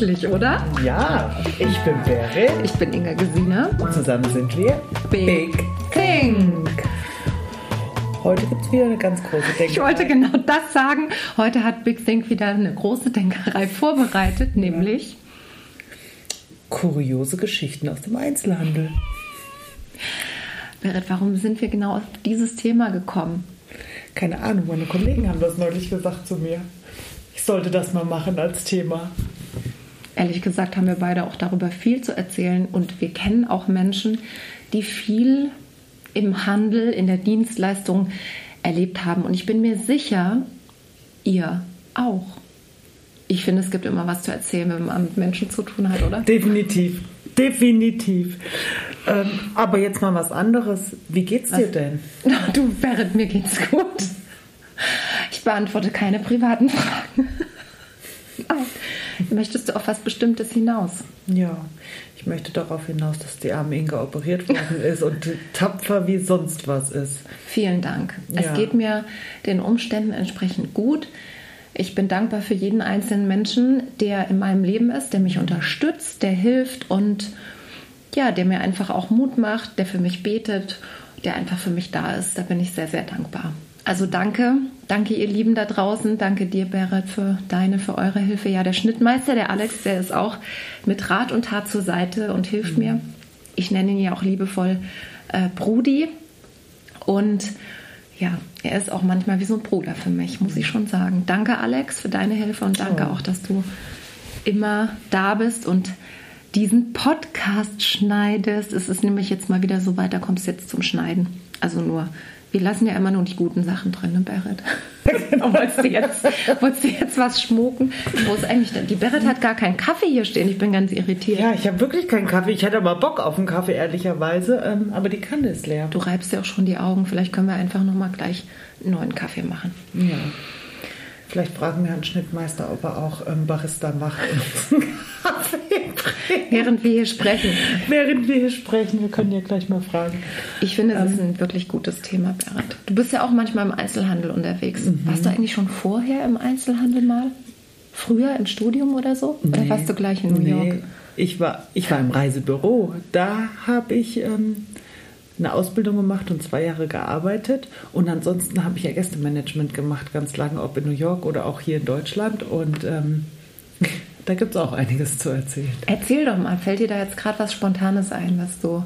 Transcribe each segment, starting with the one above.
Endlich, oder? Ja, ich bin Berit. Ich bin Inga Gesine. Und zusammen sind wir Big, Big Think. Heute gibt es wieder eine ganz große Denkerei. Ich wollte genau das sagen. Heute hat Big Think wieder eine große Denkerei vorbereitet, nämlich kuriose Geschichten aus dem Einzelhandel. Berit, warum sind wir genau auf dieses Thema gekommen? Keine Ahnung, meine Kollegen haben das neulich gesagt zu mir. Ich sollte das mal machen als Thema. Ehrlich gesagt haben wir beide auch darüber viel zu erzählen und wir kennen auch Menschen, die viel im Handel, in der Dienstleistung erlebt haben. Und ich bin mir sicher, ihr auch. Ich finde, es gibt immer was zu erzählen, wenn man mit Menschen zu tun hat, oder? Definitiv. Definitiv. Ähm, aber jetzt mal was anderes. Wie geht's dir was? denn? Du, Berit, mir geht's gut. Ich beantworte keine privaten Fragen. Nein. Möchtest du auf was Bestimmtes hinaus? Ja, ich möchte darauf hinaus, dass die arme Inga operiert worden ist und tapfer wie sonst was ist. Vielen Dank. Ja. Es geht mir den Umständen entsprechend gut. Ich bin dankbar für jeden einzelnen Menschen, der in meinem Leben ist, der mich unterstützt, der hilft und ja, der mir einfach auch Mut macht, der für mich betet, der einfach für mich da ist. Da bin ich sehr, sehr dankbar. Also danke, danke ihr Lieben da draußen, danke dir Berit für deine, für eure Hilfe. Ja, der Schnittmeister, der Alex, der ist auch mit Rat und Tat zur Seite und hilft mhm. mir. Ich nenne ihn ja auch liebevoll äh, Brudi und ja, er ist auch manchmal wie so ein Bruder für mich, muss ich schon sagen. Danke Alex für deine Hilfe und danke oh. auch, dass du immer da bist und diesen Podcast schneidest. Es ist nämlich jetzt mal wieder so weit, da kommst du jetzt zum Schneiden. Also nur wir lassen ja immer nur die guten Sachen drin, ne, Berit? Genau. wolltest, du jetzt, wolltest du jetzt was schmucken? Wo ist eigentlich denn? Die Berit hat gar keinen Kaffee hier stehen. Ich bin ganz irritiert. Ja, ich habe wirklich keinen Kaffee. Ich hätte aber Bock auf einen Kaffee, ehrlicherweise. Ähm, aber die Kanne ist leer. Du reibst ja auch schon die Augen. Vielleicht können wir einfach nochmal gleich einen neuen Kaffee machen. Ja. Vielleicht fragen wir Herrn Schnittmeister, ob er auch ähm, Barista macht und Kaffee bringt. Während wir hier sprechen. Während wir hier sprechen, wir können ja gleich mal fragen. Ich finde, das ähm, ist ein wirklich gutes Thema, Berit. Du bist ja auch manchmal im Einzelhandel unterwegs. Mhm. Warst du eigentlich schon vorher im Einzelhandel mal? Früher im Studium oder so? Nee, oder warst du gleich in New nee. York? Ich war, ich war im Reisebüro. Da habe ich ähm, eine Ausbildung gemacht und zwei Jahre gearbeitet. Und ansonsten habe ich ja Gästemanagement gemacht, ganz lange, ob in New York oder auch hier in Deutschland. Und ähm, da gibt es auch einiges zu erzählen. Erzähl doch mal, fällt dir da jetzt gerade was Spontanes ein, was du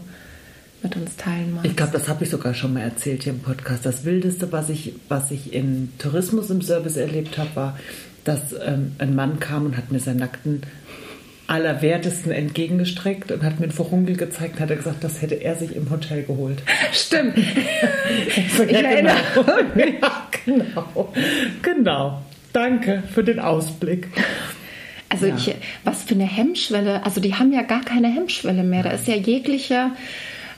mit uns teilen magst? Ich glaube, das habe ich sogar schon mal erzählt hier im Podcast. Das Wildeste, was ich, was ich im Tourismus im Service erlebt habe, war, dass ähm, ein Mann kam und hat mir seinen nackten Allerwertesten entgegengestreckt und hat mir ein Furunkel gezeigt und hat gesagt, das hätte er sich im Hotel geholt. Stimmt. ich, ich erinnere mich. Ja, genau. Genau. Danke für den Ausblick. Also ja. ich, was für eine Hemmschwelle. Also die haben ja gar keine Hemmschwelle mehr. Da ist ja jeglicher,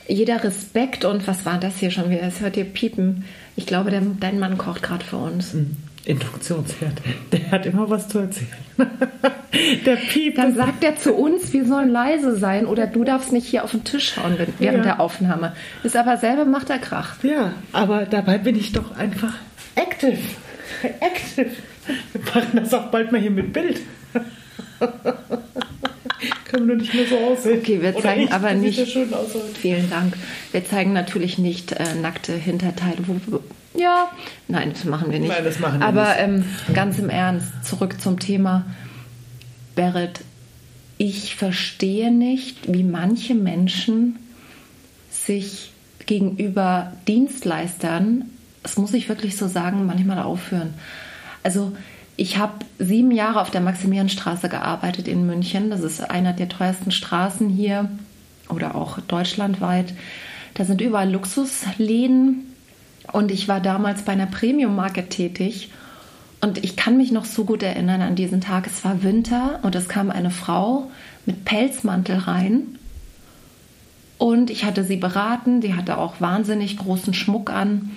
jeder Respekt und was war das hier schon wieder? Es hört hier piepen. Ich glaube, der, dein Mann kocht gerade für uns. Mhm. Induktionsherd. Der hat immer was zu erzählen. der piept. Dann sagt er zu uns, wir sollen leise sein oder du darfst nicht hier auf den Tisch schauen während ja. der Aufnahme. Ist aber selber macht er Krach. Ja, aber dabei bin ich doch einfach active. Active. Wir machen das auch bald mal hier mit Bild. Können wir nicht mehr so aussehen. Okay, wir zeigen ich, aber nicht. Vielen Dank. Wir zeigen natürlich nicht äh, nackte Hinterteile. Ja, nein, das machen wir nicht. Nein, das machen wir aber, nicht. Aber ähm, ganz im Ernst, zurück zum Thema. Berit, ich verstehe nicht, wie manche Menschen sich gegenüber Dienstleistern, das muss ich wirklich so sagen, manchmal aufführen. Also ich habe sieben Jahre auf der Maximilianstraße gearbeitet in München. Das ist einer der teuersten Straßen hier oder auch deutschlandweit. Da sind überall Luxusläden und ich war damals bei einer Premium-Marke tätig. Und ich kann mich noch so gut erinnern an diesen Tag. Es war Winter und es kam eine Frau mit Pelzmantel rein. Und ich hatte sie beraten. Die hatte auch wahnsinnig großen Schmuck an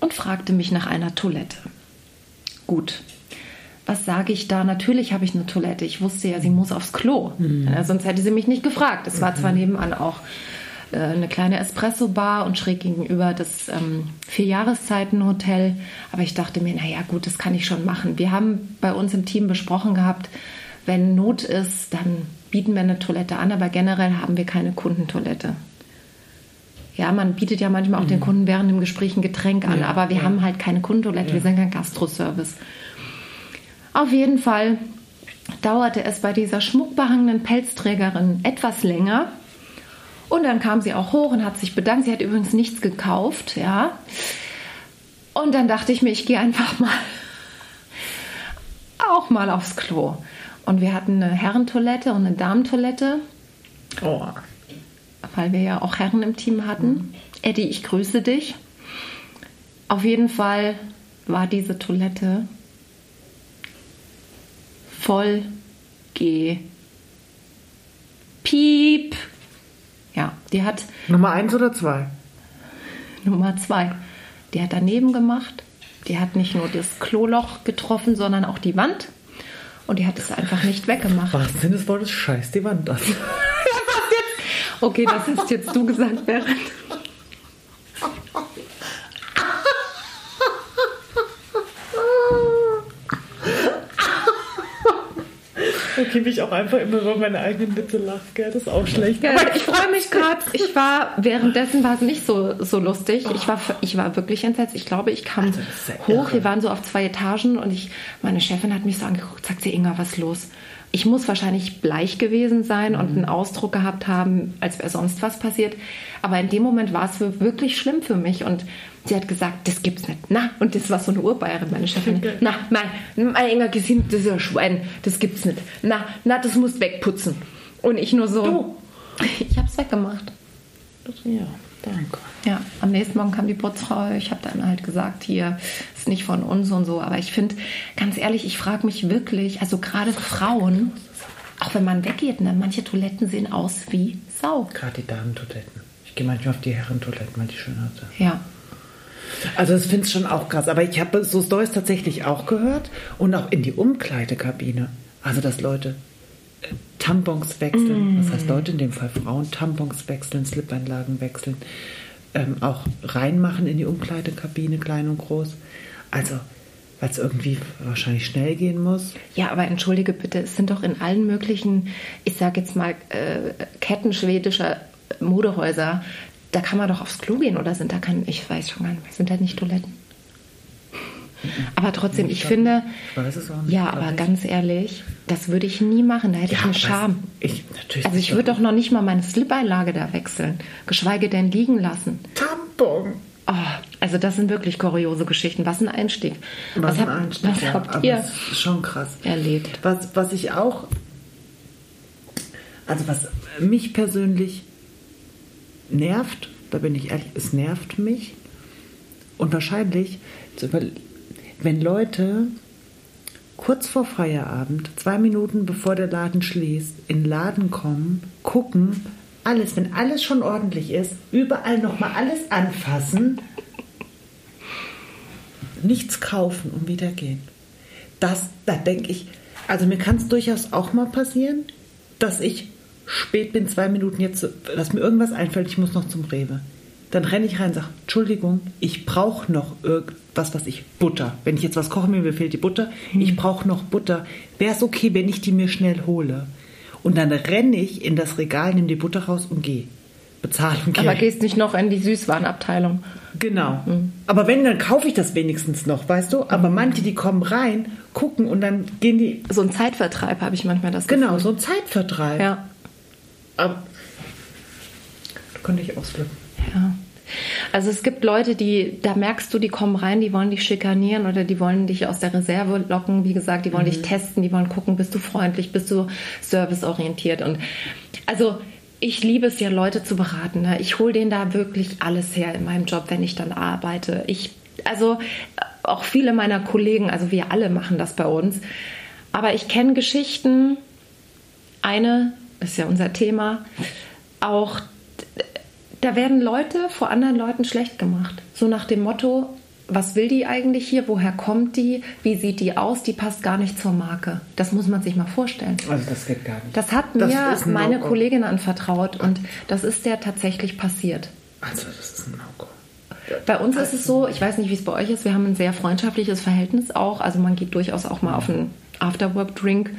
und fragte mich nach einer Toilette. Gut, was sage ich da? Natürlich habe ich eine Toilette. Ich wusste ja, sie muss aufs Klo. Mhm. Ja, sonst hätte sie mich nicht gefragt. Es war zwar mhm. nebenan auch äh, eine kleine Espresso-Bar und schräg gegenüber das ähm, Vier-Jahreszeiten-Hotel. Aber ich dachte mir, naja, gut, das kann ich schon machen. Wir haben bei uns im Team besprochen gehabt, wenn Not ist, dann bieten wir eine Toilette an, aber generell haben wir keine Kundentoilette. Ja, man bietet ja manchmal auch den Kunden während dem Gespräch ein Getränk an, Ja, aber wir ja. haben halt keine Kundentoilette, wir sind kein Gastroservice. Auf jeden Fall dauerte es bei dieser schmuckbehangenen Pelzträgerin etwas länger. Und dann kam sie auch hoch und hat sich bedankt. Sie hat übrigens nichts gekauft, ja. Und dann dachte ich mir, ich gehe einfach mal auch mal aufs Klo. Und wir hatten eine Herrentoilette und eine Damentoilette, Oh. weil wir ja auch Herren im Team hatten. Eddie, ich grüße dich. Auf jeden Fall war diese Toilette voll ge piep. Ja, die hat Nummer eins oder zwei? Nummer zwei. Die hat daneben gemacht. Die hat nicht nur das Kloloch getroffen, sondern auch die Wand. Und die hat es einfach nicht weggemacht. Was Sinn des Wortes? Scheiß die Wand an. Okay, das hast jetzt du gesagt, Bernd. Wie ich auch einfach immer über meine eigenen Witze lache, gell? Das ist auch schlecht. Ja, ich freue mich gerade. Ich war währenddessen war es nicht so, so lustig. Ich war, ich war wirklich entsetzt. Ich glaube, ich kam Also, hoch. irre. Wir waren so auf zwei Etagen und ich, meine Chefin hat mich so angeguckt, sagt sie, Inga, was ist los? Ich muss wahrscheinlich bleich gewesen sein und Mhm. einen Ausdruck gehabt haben, als wäre sonst was passiert. Aber in dem Moment war es wirklich schlimm für mich und sie hat gesagt, das gibt's nicht. Na, und das war so eine Urbayerin, meine Chefin. Na, mein, mein Inga Gesine, das ist ja ein Schwein, das gibt's nicht. Na, na, das musst wegputzen. Und ich nur so, Du. ich hab's weggemacht. Ja, danke. Ja, am nächsten Morgen kam die Putzfrau. Ich habe dann halt gesagt, hier ist nicht von uns und so. Aber ich finde, ganz ehrlich, ich frage mich wirklich, also gerade Frauen, auch wenn man weggeht, ne, manche Toiletten sehen aus wie Sau. Gerade die Damentoiletten. Ich gehe manchmal auf die Herrentoiletten, weil die schön hatte. Ja. Also das finde ich schon auch krass. Aber ich habe so Stories tatsächlich auch gehört und auch in die Umkleidekabine. Also dass Leute äh, Tampons wechseln, das heißt Leute, in dem Fall Frauen, Tampons wechseln, Slip-Einlagen wechseln, ähm, auch reinmachen in die Umkleidekabine, klein und groß. Also, weil es irgendwie wahrscheinlich schnell gehen muss. Ja, aber entschuldige bitte, es sind doch in allen möglichen, ich sage jetzt mal, äh, Ketten schwedischer Modehäuser, da kann man doch aufs Klo gehen oder sind da kein, ich weiß schon gar nicht mehr, sind da nicht Toiletten? Aber trotzdem, ich glaub finde. Ich ja, aber ganz ehrlich, das würde ich nie machen, da hätte ich Ja, eine weiß- Scham. Ich, natürlich Also ich würde doch noch nicht mal meine Slip-Einlage da wechseln, geschweige denn liegen lassen. Tampon. Oh, also das sind wirklich kuriose Geschichten. Was ein Einstieg. Was, Was, hab, ein Einstieg, was ja. habt ihr schon krass. erlebt? Was, was ich auch, also was mich persönlich nervt, da bin ich ehrlich, es nervt mich. Und wahrscheinlich, wenn Leute kurz vor Feierabend, zwei Minuten bevor der Laden schließt, in den Laden kommen, gucken, alles, wenn alles schon ordentlich ist, überall nochmal alles anfassen, nichts kaufen und wieder gehen. Das, da denke ich, also mir kann es durchaus auch mal passieren, dass ich spät bin, zwei Minuten jetzt, dass mir irgendwas einfällt, ich muss noch zum Rewe. Dann renne ich rein und sage, Entschuldigung, ich brauche noch irgendwas, was ich, Butter. Wenn ich jetzt was kochen will, mir fehlt die Butter, ich brauche noch Butter. Wäre es okay, wenn ich die mir schnell hole? Und dann renne ich in das Regal, nehme die Butter raus und gehe. Gehe. Aber gehst nicht noch in die Süßwarenabteilung. Genau. Aber wenn, dann kaufe ich das wenigstens noch, weißt du? Aber manche, die kommen rein, gucken und dann gehen die. So ein Zeitvertreib habe ich manchmal das Genau, Gefühl. so ein Zeitvertreib. Ja, Aber da könnte ich ausflippen. ja. Also es gibt Leute, die, da merkst du, die kommen rein, die wollen dich schikanieren oder die wollen dich aus der Reserve locken. Wie gesagt, die wollen dich testen, die wollen gucken, bist du freundlich, bist du serviceorientiert. Und also ich liebe es ja, Leute zu beraten. Ne? Ich hole denen da wirklich alles her in meinem Job, wenn ich dann arbeite. Ich, also auch viele meiner Kollegen, also wir alle machen das bei uns. Aber ich kenne Geschichten, eine ist ja unser Thema, auch da werden Leute vor anderen Leuten schlecht gemacht. So nach dem Motto, was will die eigentlich hier? Woher kommt die? Wie sieht die aus? Die passt gar nicht zur Marke. Das muss man sich mal vorstellen. Also das geht gar nicht. Das hat mir meine No-Go. Kollegin anvertraut und das ist der tatsächlich passiert. Also das ist ein No-Go. Bei uns ist es so, ich weiß nicht, wie es bei euch ist, wir haben ein sehr freundschaftliches Verhältnis auch. Also man geht durchaus auch mal auf einen Afterwork-Drink.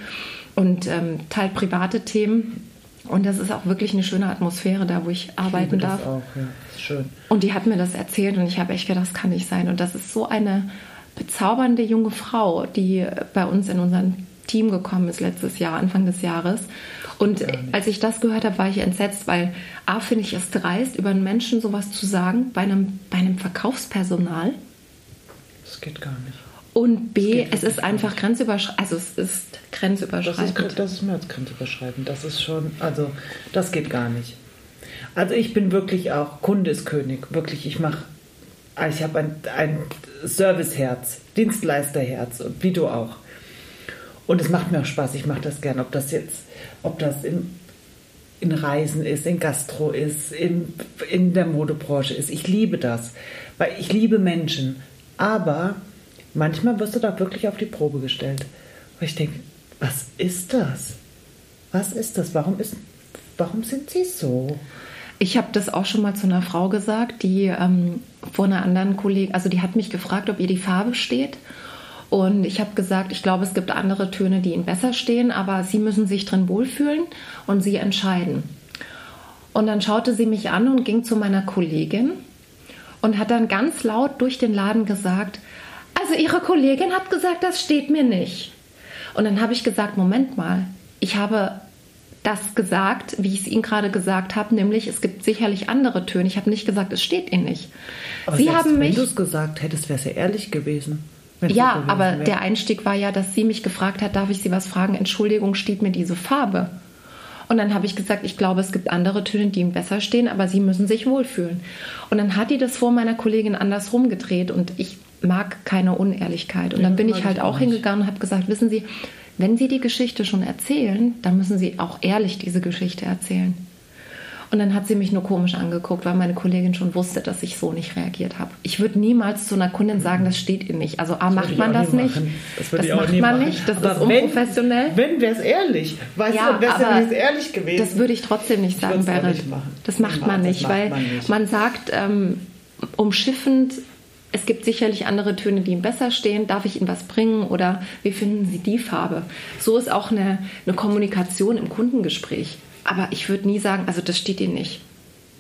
Und ähm, teilt private Themen. Und das ist auch wirklich eine schöne Atmosphäre da, wo ich arbeiten Ich darf. Das auch, ja. Ist schön. Und die hat mir das erzählt und ich habe echt gedacht, das kann nicht sein. Und das ist so eine bezaubernde junge Frau, die bei uns in unser Team gekommen ist letztes Jahr, Anfang des Jahres. Und als ich das gehört habe, war ich entsetzt, weil A, finde ich es dreist, über einen Menschen sowas zu sagen, bei einem, bei einem Verkaufspersonal. Das geht gar nicht. Und B, es ist einfach grenzüberschreitend. Also es ist Das ist, grenzüberschreitend. das ist mehr als grenzüberschreitend. Das ist schon, also das geht gar nicht. Also ich bin wirklich auch, Kunde ist König. Wirklich, ich mache, ich habe ein, ein Serviceherz, Dienstleisterherz, und wie du auch. Und es macht mir auch Spaß, ich mache das gern, ob das jetzt, ob das in, in Reisen ist, in Gastro ist, in, in der Modebranche ist. Ich liebe das, weil ich liebe Menschen. Aber manchmal wirst du da wirklich auf die Probe gestellt. Weil ich denke, was ist das? Was ist das? Warum, ist, warum sind sie so? Ich habe das auch schon mal zu einer Frau gesagt, die ähm, vor einer anderen Kollegin, also die hat mich gefragt, ob ihr die Farbe steht. Und ich habe gesagt, ich glaube, es gibt andere Töne, die ihnen besser stehen, aber sie müssen sich drin wohlfühlen und sie entscheiden. Und dann schaute sie mich an und ging zu meiner Kollegin und hat dann ganz laut durch den Laden gesagt, also ihre Kollegin hat gesagt, das steht mir nicht. Und dann habe ich gesagt, Moment mal, ich habe das gesagt, wie ich es Ihnen gerade gesagt habe, nämlich es gibt sicherlich andere Töne. Ich habe nicht gesagt, es steht Ihnen nicht. Aber Sie haben wenn mich. du es gesagt hättest, wäre es ja ehrlich gewesen. wenn Ja, gewesen aber wäre. der Einstieg war ja, dass sie mich gefragt hat, darf ich Sie was fragen? Entschuldigung, steht mir diese Farbe? Und dann habe ich gesagt, ich glaube, es gibt andere Töne, die ihm besser stehen, aber Sie müssen sich wohlfühlen. Und dann hat die das vor meiner Kollegin andersrum gedreht und ich mag keine Unehrlichkeit. Und Ja, dann bin ich halt auch hingegangen und habe gesagt, wissen Sie, wenn Sie die Geschichte schon erzählen, dann müssen Sie auch ehrlich diese Geschichte erzählen. Und dann hat sie mich nur komisch angeguckt, weil meine Kollegin schon wusste, dass ich so nicht reagiert habe. Ich würde niemals zu einer Kundin sagen, das steht ihr nicht. Also A, würde macht man das nicht. machen. Das, Das macht man machen. nicht. Das Aber ist unprofessionell. Wenn, wenn wäre es ehrlich. Weißt Ja, du, wäre es ehrlich gewesen. Das würde ich trotzdem nicht Ich sagen, Berit. nicht. Das macht man das nicht, macht weil man nicht. man sagt, ähm, umschiffend, es gibt sicherlich andere Töne, die ihm besser stehen. Darf ich Ihnen was bringen oder wie finden Sie die Farbe? So ist auch eine, eine Kommunikation im Kundengespräch. Aber ich würde nie sagen, also das steht Ihnen nicht.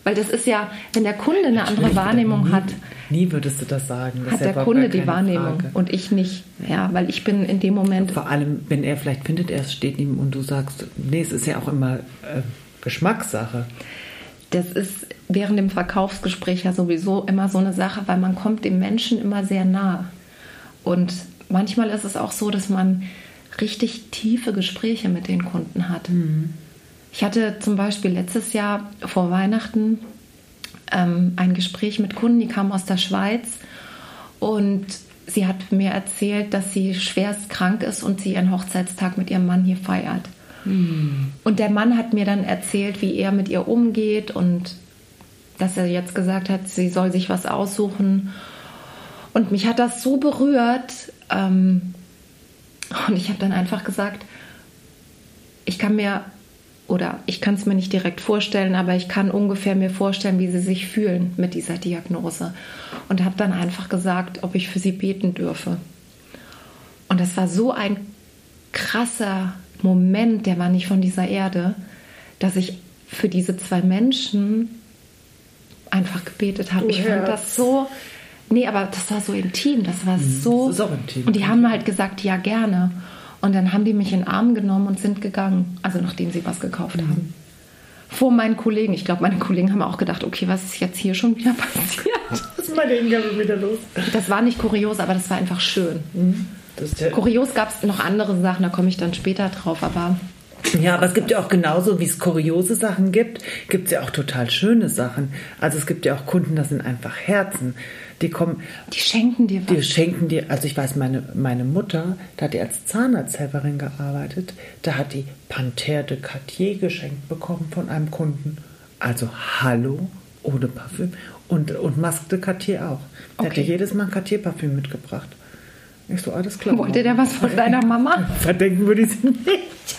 Weil das ist ja, wenn der Kunde eine andere Wahrnehmung nie, hat, Nie würdest du das sagen. Das hat der Kunde die Wahrnehmung Frage. und ich nicht. Ja, weil ich bin in dem Moment Vor allem, wenn er vielleicht findet, er es steht ihm und du sagst, nee, es ist ja auch immer äh, Geschmackssache. Das ist während dem Verkaufsgespräch ja sowieso immer so eine Sache, weil man kommt dem Menschen immer sehr nah. Und manchmal ist es auch so, dass man richtig tiefe Gespräche mit den Kunden hat. Ich hatte zum Beispiel letztes Jahr vor Weihnachten ähm, ein Gespräch mit Kunden, die kamen aus der Schweiz und sie hat mir erzählt, dass sie schwerst krank ist und sie ihren Hochzeitstag mit ihrem Mann hier feiert. Und der Mann hat mir dann erzählt, wie er mit ihr umgeht und dass er jetzt gesagt hat, sie soll sich was aussuchen. Und mich hat das so berührt. Ähm, und ich habe dann einfach gesagt, ich kann mir, oder ich kann es mir nicht direkt vorstellen, aber ich kann ungefähr mir vorstellen, wie sie sich fühlen mit dieser Diagnose. Und habe dann einfach gesagt, ob ich für sie beten dürfe. Und das war so ein krasser Moment, der war nicht von dieser Erde, dass ich für diese zwei Menschen einfach gebetet habe. Ich fand das so. Nee, aber das war so intim. Das war so. Mhm. das ist auch intim. Und die haben halt gesagt, ja, gerne. Und dann haben die mich in den Arm genommen und sind gegangen. Also nachdem sie was gekauft Mhm. haben. Vor meinen Kollegen. Ich glaube, meine Kollegen haben auch gedacht, okay, was ist jetzt hier schon wieder passiert? Was ist meine Hingabe wieder los? Das war nicht kurios, aber das war einfach schön. Ja, Kurios gab es noch andere Sachen, da komme ich dann später drauf, aber ja, aber es gibt ja auch genauso, wie es kuriose Sachen gibt, gibt es ja auch total schöne Sachen. Also es gibt ja auch Kunden, das sind einfach Herzen. Die kommen, die schenken dir was. Die schenken dir, also ich weiß, meine, meine Mutter, da hat die als Zahnarzthelferin gearbeitet, da hat die Panther de Cartier geschenkt bekommen von einem Kunden. Also Hallo, ohne Parfüm. Und, und Masque de Cartier auch. Der Okay. hatte jedes Mal ein Cartier-Parfüm mitgebracht. Ich so, alles klar. Wollte der was von deiner Mama? Verdenken würde ich sie nicht.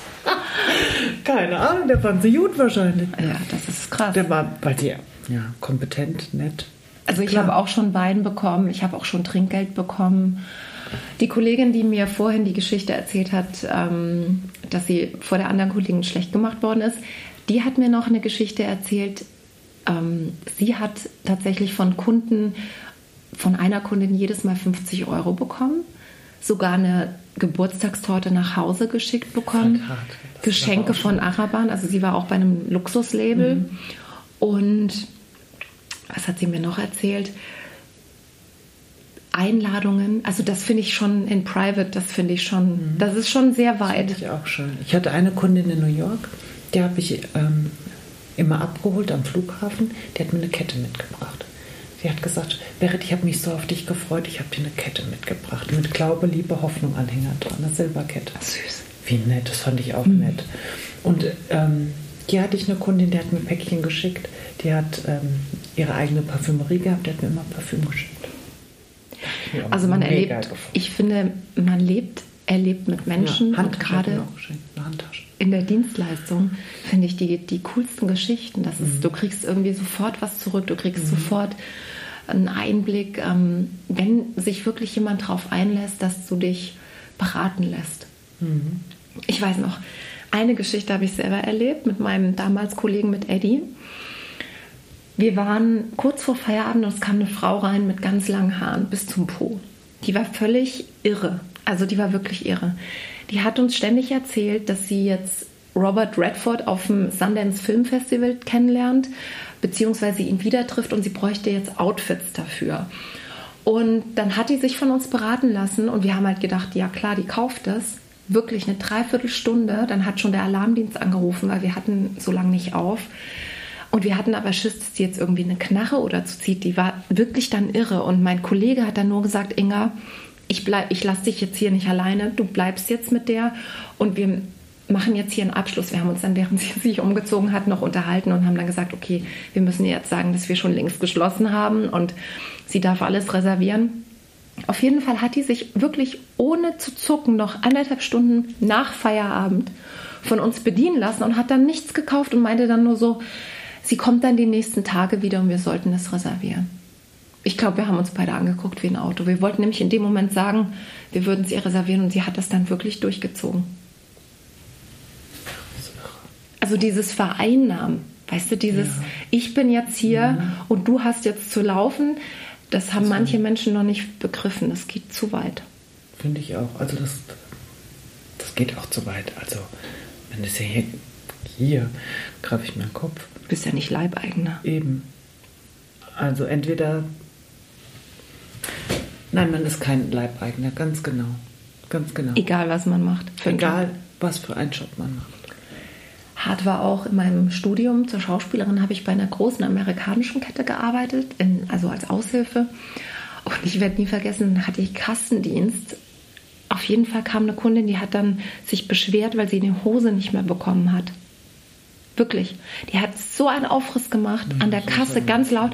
Keine Ahnung, der fand sie gut wahrscheinlich. Ja, das ist krass. Der war bei dir, ja, kompetent, nett. Also ich habe auch schon Wein bekommen, ich habe auch schon Trinkgeld bekommen. Die Kollegin, die mir vorhin die Geschichte erzählt hat, ähm, dass sie vor der anderen Kollegin schlecht gemacht worden ist, die hat mir noch eine Geschichte erzählt. Ähm, sie hat tatsächlich von Kunden, von einer Kundin jedes Mal 50 Euro bekommen, sogar eine Geburtstagstorte nach Hause geschickt bekommen, Geschenke von Araban, also sie war auch bei einem Luxuslabel mhm. und was hat sie mir noch erzählt? Einladungen, also das finde ich schon in Private, das finde ich schon, mhm. das ist schon sehr weit. Das ich auch schön. Ich hatte eine Kundin in New York, die habe ich ähm, immer abgeholt am Flughafen, die hat mir eine Kette mitgebracht. Sie hat gesagt, Berit, ich habe mich so auf dich gefreut, ich habe dir eine Kette mitgebracht mit Glaube, Liebe, Hoffnung Anhänger dran, eine Silberkette. Süß. Wie nett, das fand ich auch mhm. nett. Und ähm, hier hatte ich eine Kundin, die hat mir Päckchen geschickt, die hat ähm, ihre eigene Parfümerie gehabt, die hat mir immer Parfüm geschickt. Also man erlebt, ich finde, man lebt, erlebt mit Menschen ja, und gerade in der Dienstleistung finde ich die, die coolsten Geschichten. Das ist, mhm. du kriegst irgendwie sofort was zurück, du kriegst mhm. sofort einen Einblick, ähm, wenn sich wirklich jemand darauf einlässt, dass du dich beraten lässt. Mhm. Ich weiß noch, eine Geschichte habe ich selber erlebt mit meinem damals Kollegen mit Eddie. Wir waren kurz vor Feierabend und es kam eine Frau rein mit ganz langen Haaren bis zum Po. Die war völlig irre. Also die war wirklich irre. Die hat uns ständig erzählt, dass sie jetzt Robert Redford auf dem Sundance Film Festival kennenlernt, beziehungsweise ihn wieder trifft und sie bräuchte jetzt Outfits dafür. Und dann hat die sich von uns beraten lassen und wir haben halt gedacht, ja klar, die kauft das. Wirklich eine Dreiviertelstunde, dann hat schon der Alarmdienst angerufen, weil wir hatten so lange nicht auf. Und wir hatten aber Schiss, dass die jetzt irgendwie eine Knarre oder zu zieht. Die war wirklich dann irre. Und mein Kollege hat dann nur gesagt, Inga, ich, ich lasse dich jetzt hier nicht alleine. Du bleibst jetzt mit der und wir machen jetzt hier einen Abschluss. Wir haben uns dann, während sie sich umgezogen hat, noch unterhalten und haben dann gesagt, okay, wir müssen jetzt sagen, dass wir schon längst geschlossen haben und sie darf alles reservieren. Auf jeden Fall hat die sich wirklich ohne zu zucken noch anderthalb Stunden nach Feierabend von uns bedienen lassen und hat dann nichts gekauft und meinte dann nur so, Sie kommt dann die nächsten Tage wieder und wir sollten es reservieren. Ich glaube, wir haben uns beide angeguckt wie ein Auto. Wir wollten nämlich in dem Moment sagen, wir würden es ihr reservieren und sie hat das dann wirklich durchgezogen. Also dieses Vereinnahmen, weißt du, dieses ja. ich bin jetzt hier ja. und du hast jetzt zu laufen, das haben das manche Menschen noch nicht begriffen. Das geht zu weit. Finde ich auch. Also das, das geht auch zu weit. Also wenn es ja hier, hier greife ich meinen Kopf Du bist ja nicht Leibeigener. Eben. Also entweder. Nein, man ist kein Leibeigener, ganz genau. Ganz genau. Egal, was man macht. Egal, was für einen Job man macht. Hart war auch in meinem Studium zur Schauspielerin, habe ich bei einer großen amerikanischen Kette gearbeitet, in, also als Aushilfe. Und ich werde nie vergessen, hatte ich Kassendienst. Auf jeden Fall kam eine Kundin, die hat dann sich beschwert, weil sie die Hose nicht mehr bekommen hat. Wirklich. Die hat so einen Aufriss gemacht an der Kasse ganz laut.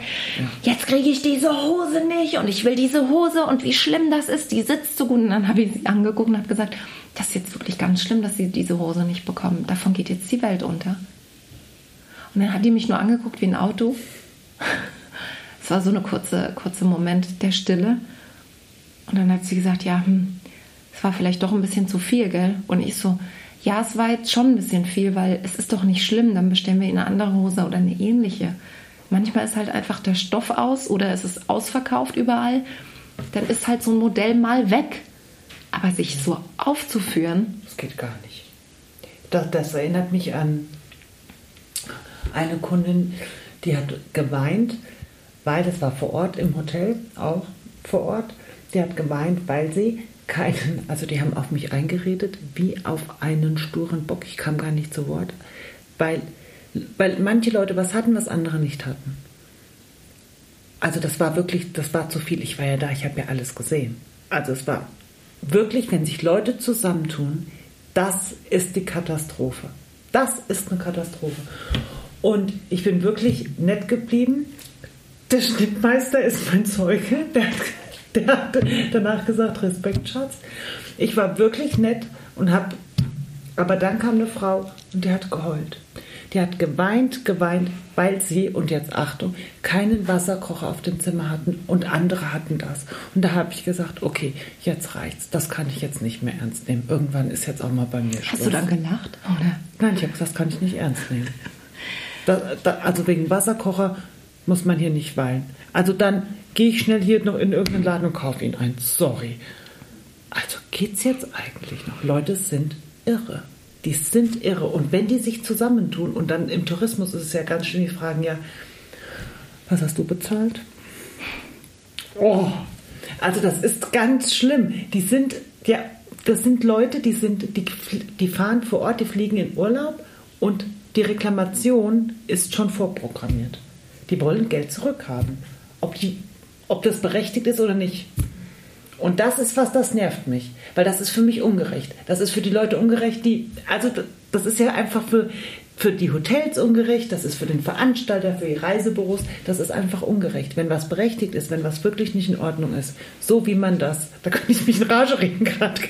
Jetzt kriege ich diese Hose nicht und ich will diese Hose und wie schlimm das ist. Die sitzt so gut. Und dann habe ich sie angeguckt und habe gesagt, das ist jetzt wirklich ganz schlimm, dass sie diese Hose nicht bekommen. Davon geht jetzt die Welt unter. Und dann hat die mich nur angeguckt wie ein Auto. Es war so eine kurze, kurze Moment der Stille. Und dann hat sie gesagt, ja, hm, es war vielleicht doch ein bisschen zu viel, gell? Und ich so, ja, es war jetzt schon ein bisschen viel, weil es ist doch nicht schlimm, dann bestellen wir eine andere Hose oder eine ähnliche. Manchmal ist halt einfach der Stoff aus oder es ist ausverkauft überall. Dann ist halt so ein Modell mal weg. Aber sich so aufzuführen. Das geht gar nicht. Das, das erinnert mich an eine Kundin, die hat geweint, weil das war vor Ort im Hotel, auch vor Ort. Die hat geweint, weil sie keinen, also die haben auf mich eingeredet, wie auf einen sturen Bock. Ich kam gar nicht zu Wort, weil, weil manche Leute was hatten, was andere nicht hatten. Also das war wirklich, das war zu viel. Ich war ja da, ich habe ja alles gesehen. Also es war wirklich, wenn sich Leute zusammentun, das ist die Katastrophe. Das ist eine Katastrophe. Und ich bin wirklich nett geblieben. Der Schnittmeister ist mein Zeuge. Der hat Der hat danach gesagt, Respekt, Schatz. Ich war wirklich nett und habe, aber dann kam eine Frau und die hat geheult. Die hat geweint, geweint, weil sie, und jetzt Achtung, keinen Wasserkocher auf dem Zimmer hatten und andere hatten das. Und da habe ich gesagt, okay, jetzt reicht's. Das kann ich jetzt nicht mehr ernst nehmen. Irgendwann ist jetzt auch mal bei mir Schluss. Hast du dann gelacht? Oder? Nein, ich habe gesagt, das kann ich nicht ernst nehmen. Da, da, also wegen Wasserkocher muss man hier nicht weinen. Also dann gehe ich schnell hier noch in irgendeinen Laden und kaufe ihn ein. Sorry. Also geht's jetzt eigentlich noch? Leute sind irre. Die sind irre. Und wenn die sich zusammentun, und dann im Tourismus ist es ja ganz schön, die fragen ja, was hast du bezahlt? Oh, also das ist ganz schlimm. Die sind, ja, das sind Leute, die sind, die, die fahren vor Ort, die fliegen in Urlaub und die Reklamation ist schon vorprogrammiert. Die wollen Geld zurückhaben. Ob, die, ob das berechtigt ist oder nicht. Und das ist was, das nervt mich, weil das ist für mich ungerecht. Das ist für die Leute ungerecht, die, also das ist ja einfach für, für die Hotels ungerecht, das ist für den Veranstalter, für die Reisebüros, das ist einfach ungerecht. Wenn was berechtigt ist, wenn was wirklich nicht in Ordnung ist, so wie man das, da kann ich mich in Rage reden gerade,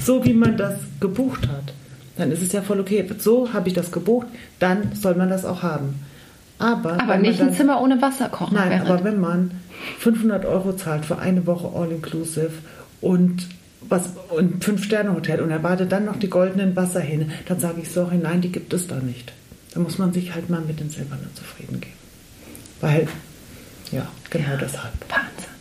so wie man das gebucht hat, dann ist es ja voll okay. So habe ich das gebucht, dann soll man das auch haben. Aber, aber nicht dann, ein Zimmer ohne Wasserkocher. Nein, wäre. aber wenn man 500 Euro zahlt für eine Woche All-Inclusive und was und Fünf-Sterne-Hotel und erwartet dann noch die goldenen Wasserhähne, dann sage ich, sorry, nein, die gibt es da nicht. Da muss man sich halt mal mit den Silbernen zufrieden geben. Weil, ja, genau ja, deshalb. Wahnsinn.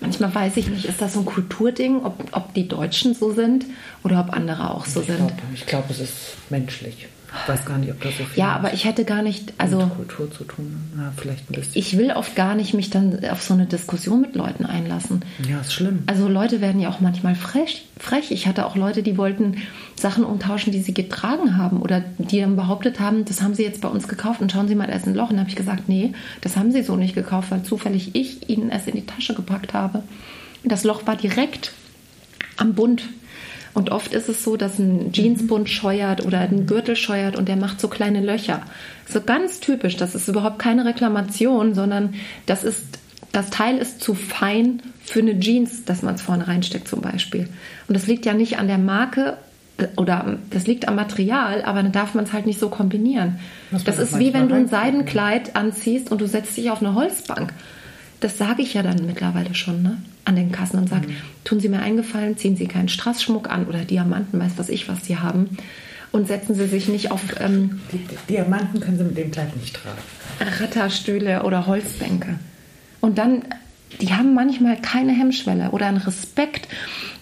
Manchmal weiß ich nicht, ist das so ein Kulturding, ob, ob die Deutschen so sind oder ob andere auch so ich sind? Glaub, ich glaube, es ist menschlich. Ich weiß gar nicht, ob das so viel Ja, aber ich hätte gar nicht, also mit Kultur zu tun. Ja, vielleicht ein bisschen. Ich will oft gar nicht mich dann auf so eine Diskussion mit Leuten einlassen. Ja, ist schlimm. Also Leute werden ja auch manchmal frech. frech. Ich hatte auch Leute, die wollten Sachen umtauschen, die sie getragen haben oder die dann behauptet haben, das haben sie jetzt bei uns gekauft und schauen Sie mal, da ist ein Loch. Und habe ich gesagt, nee, das haben sie so nicht gekauft, weil zufällig ich ihnen es in die Tasche gepackt habe. Das Loch war direkt am Bund und oft ist es so, dass ein Jeansbund scheuert oder ein Gürtel scheuert und der macht so kleine Löcher. So ganz typisch. Das ist überhaupt keine Reklamation, sondern das ist, das Teil ist zu fein für eine Jeans, dass man es vorne reinsteckt zum Beispiel. Und das liegt ja nicht an der Marke äh, oder das liegt am Material, aber dann darf man es halt nicht so kombinieren. Das ist wie wenn du ein Seidenkleid anziehst und du setzt dich auf eine Holzbank. Das sage ich ja dann mittlerweile schon ne? An den Kassen und sage, mhm. tun Sie mir eingefallen, ziehen Sie keinen Strassschmuck an oder Diamanten, weiß was ich, was Sie haben. Und setzen Sie sich nicht auf... Ähm, die, die Diamanten können Sie mit dem Kleid nicht tragen. Ritterstühle oder Holzbänke. Und dann, die haben manchmal keine Hemmschwelle oder einen Respekt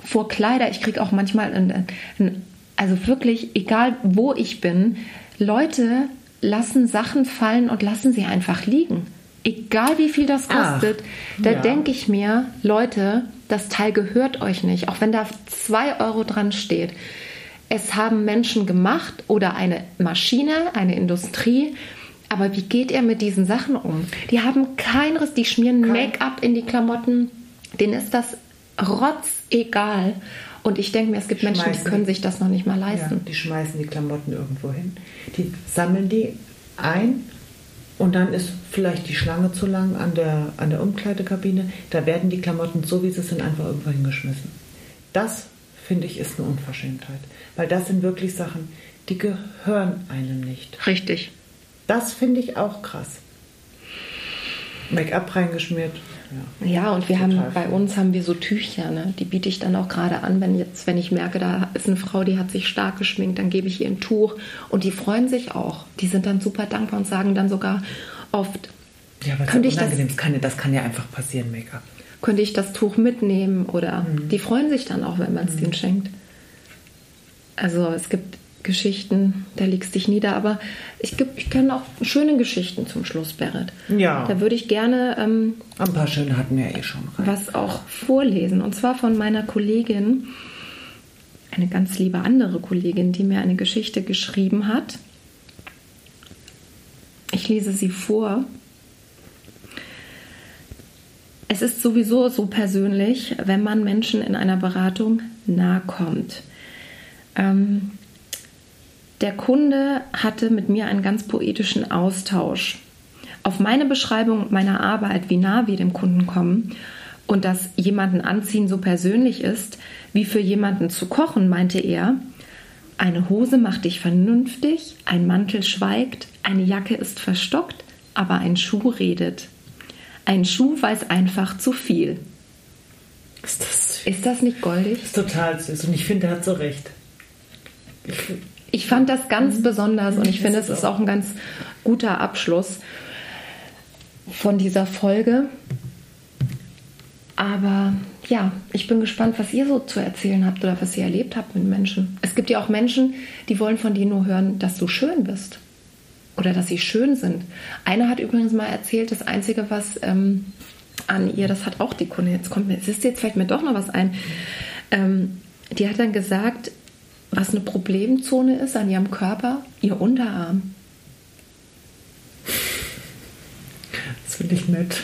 vor Kleider. Ich kriege auch manchmal, ein, ein, also wirklich, egal wo ich bin, Leute lassen Sachen fallen und lassen sie einfach liegen egal wie viel das kostet, Ach, da ja. denke ich mir, Leute, das Teil gehört euch nicht, auch wenn da zwei Euro dran steht. Es haben Menschen gemacht oder eine Maschine, eine Industrie. Aber wie geht er mit diesen Sachen um? Die haben kein Riss, die schmieren Make-up in die Klamotten. Denen ist das rotzegal. Und ich denke mir, es gibt Menschen, die können sich das noch nicht mal leisten. Ja, die schmeißen die Klamotten irgendwo hin. Die sammeln die ein und dann ist vielleicht die Schlange zu lang an der, an der Umkleidekabine. Da werden die Klamotten, so wie sie sind, einfach irgendwo hingeschmissen. Das, finde ich, ist eine Unverschämtheit. Weil das sind wirklich Sachen, die gehören einem nicht. Richtig. Das finde ich auch krass. Make-up reingeschmiert. Ja, ja und wir haben bei uns haben wir so Tücher, ne? die biete ich dann auch gerade an, wenn jetzt, wenn ich merke, da ist eine Frau, die hat sich stark geschminkt, dann gebe ich ihr ein Tuch und die freuen sich auch. Die sind dann super dankbar und sagen dann sogar oft, ja, aber könnte ich das, das, kann, das kann ja einfach passieren, Make-up. Könnte ich das Tuch mitnehmen oder mhm. die freuen sich dann auch, wenn man es mhm. denen schenkt. Also es gibt Geschichten, da legst dich nieder. Aber ich, ich kenne auch schöne Geschichten zum Schluss, Berit. Ja. Da würde ich gerne. Ähm, Ein paar schöne hatten wir eh schon. Rein. Was auch vorlesen. Und zwar von meiner Kollegin, eine ganz liebe andere Kollegin, die mir eine Geschichte geschrieben hat. Ich lese sie vor. Es ist sowieso so persönlich, wenn man Menschen in einer Beratung nahe kommt. Ähm, der Kunde hatte mit mir einen ganz poetischen Austausch. Auf meine Beschreibung meiner Arbeit, wie nah wir dem Kunden kommen und dass jemanden anziehen so persönlich ist, wie für jemanden zu kochen, meinte er, Eine Hose macht dich vernünftig, ein Mantel schweigt, eine Jacke ist verstockt, aber ein Schuh redet. Ein Schuh weiß einfach zu viel. Ist das süß? Ist das nicht goldig? Das ist total süß. Und ich finde, er hat so recht. Ich, Ich fand das ganz besonders und ich Das finde, ist es ist auch- ein ganz guter Abschluss von dieser Folge. Aber ja, ich bin gespannt, was ihr so zu erzählen habt oder was ihr erlebt habt mit Menschen. Es gibt ja auch Menschen, die wollen von dir nur hören, dass du schön bist oder dass sie schön sind. Eine hat übrigens mal erzählt, das Einzige, was ähm, an ihr, das hat auch die Kunde, jetzt kommt mir, siehst du, jetzt fällt mir doch noch was ein. Ähm, die hat dann gesagt, was eine Problemzone ist an ihrem Körper, ihr Unterarm. das finde ich nett.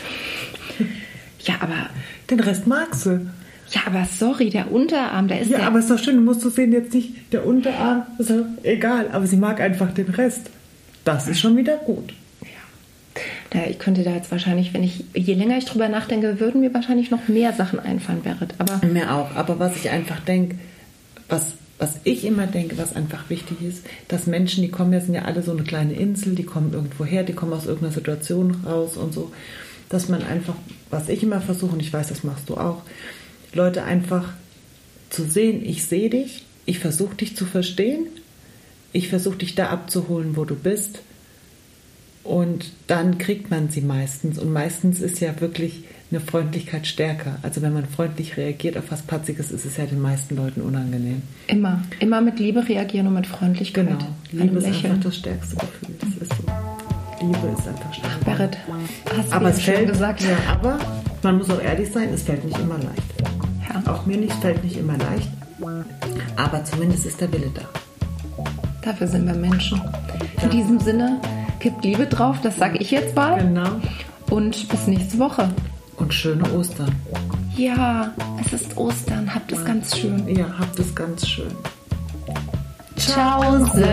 Ja, aber, Den Rest magst du. ja, aber sorry, der Unterarm, der ist Ja, der, aber ist doch schön, du musst du sehen, jetzt nicht der Unterarm, ist ja egal, aber sie mag einfach den Rest. Das ist schon wieder gut. Ja, ich könnte da jetzt wahrscheinlich, wenn ich, je länger ich drüber nachdenke, würden mir wahrscheinlich noch mehr Sachen einfallen, Berit. Aber Mir auch, aber was ich einfach denke, was, was ich immer denke, was einfach wichtig ist, dass Menschen, die kommen ja, sind ja alle so eine kleine Insel, die kommen irgendwo her, die kommen aus irgendeiner Situation raus und so, dass man einfach, was ich immer versuche, und ich weiß, das machst du auch, Leute einfach zu sehen, ich sehe dich, ich versuche dich zu verstehen, ich versuche dich da abzuholen, wo du bist und dann kriegt man sie meistens. Und meistens ist ja wirklich eine Freundlichkeit stärker. Also wenn man freundlich reagiert auf was Patziges, ist es ja den meisten Leuten unangenehm. immer, immer mit Liebe reagieren und mit Freundlichkeit. Genau. Liebe ist Lächeln. einfach das stärkste Gefühl. Das ist so. Liebe ist einfach stark. Berit, hast du aber ja es schon fällt, gesagt. ja, aber man muss auch ehrlich sein, es fällt nicht immer leicht. Ja. Auch mir nicht, es fällt nicht immer leicht. Aber zumindest ist der Wille da. Dafür sind wir Menschen. In diesem Sinne, kippt Liebe drauf, das sage ich jetzt mal. Genau. Und bis nächste Woche und schöne Ostern. Ja, es ist Ostern. Habt es ganz schön. Ja, habt es ganz schön. Tschaußen.